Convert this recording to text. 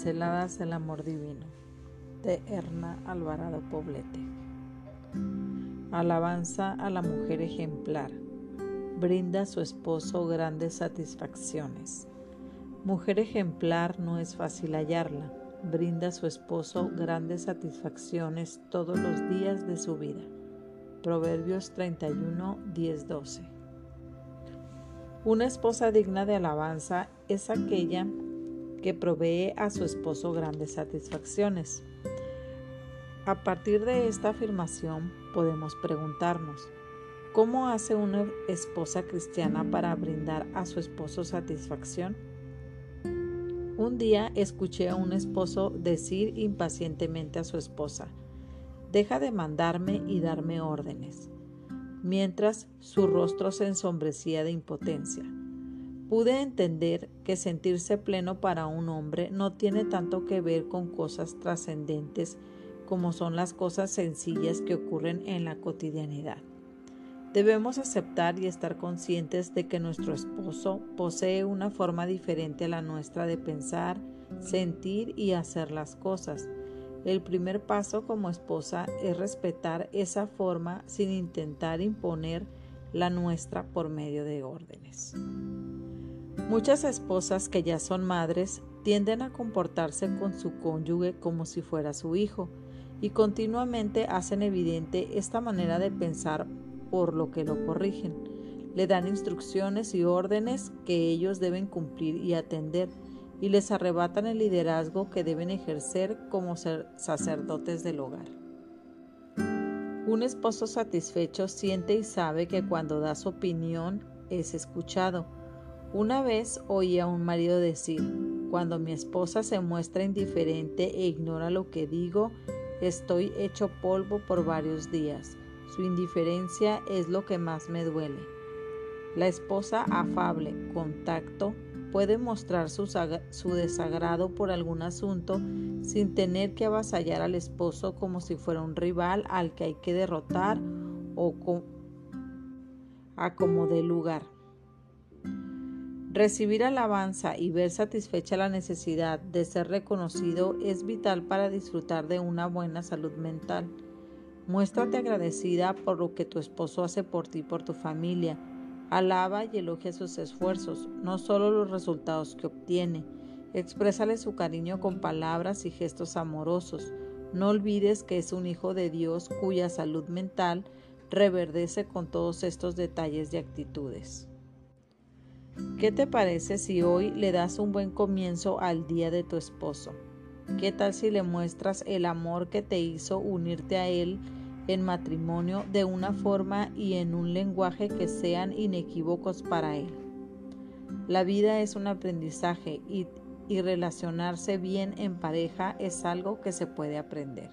Pinceladas del Amor Divino de Erna Alvarado Poblete. Alabanza a la mujer ejemplar. Brinda a su esposo grandes satisfacciones. Mujer ejemplar no es fácil hallarla. Brinda a su esposo grandes satisfacciones todos los días de su vida. Proverbios 31, 10, 12. Una esposa digna de alabanza es aquella que provee a su esposo grandes satisfacciones. A partir de esta afirmación podemos preguntarnos, ¿cómo hace una esposa cristiana para brindar a su esposo satisfacción? Un día escuché a un esposo decir impacientemente a su esposa, deja de mandarme y darme órdenes, mientras su rostro se ensombrecía de impotencia. Pude entender que sentirse pleno para un hombre no tiene tanto que ver con cosas trascendentes como son las cosas sencillas que ocurren en la cotidianidad. Debemos aceptar y estar conscientes de que nuestro esposo posee una forma diferente a la nuestra de pensar, sentir y hacer las cosas. El primer paso como esposa es respetar esa forma sin intentar imponer la nuestra por medio de órdenes. Muchas esposas que ya son madres tienden a comportarse con su cónyuge como si fuera su hijo y continuamente hacen evidente esta manera de pensar por lo que lo corrigen. Le dan instrucciones y órdenes que ellos deben cumplir y atender y les arrebatan el liderazgo que deben ejercer como sacerdotes del hogar. Un esposo satisfecho siente y sabe que cuando da su opinión es escuchado una vez oí a un marido decir, cuando mi esposa se muestra indiferente e ignora lo que digo, estoy hecho polvo por varios días. Su indiferencia es lo que más me duele. La esposa afable, con tacto, puede mostrar su, desagrado por algún asunto sin tener que avasallar al esposo como si fuera un rival al que hay que derrotar o a como lugar. Recibir alabanza y ver satisfecha la necesidad de ser reconocido es vital para disfrutar de una buena salud mental. Muéstrate agradecida por lo que tu esposo hace por ti y por tu familia. Alaba y elogia sus esfuerzos, no solo los resultados que obtiene. Exprésale su cariño con palabras y gestos amorosos. No olvides que es un hijo de Dios cuya salud mental reverdece con todos estos detalles y actitudes. ¿Qué te parece si hoy le das un buen comienzo al día de tu esposo? ¿Qué tal si le muestras el amor que te hizo unirte a él en matrimonio de una forma y en un lenguaje que sean inequívocos para él? La vida es un aprendizaje y, relacionarse bien en pareja es algo que se puede aprender.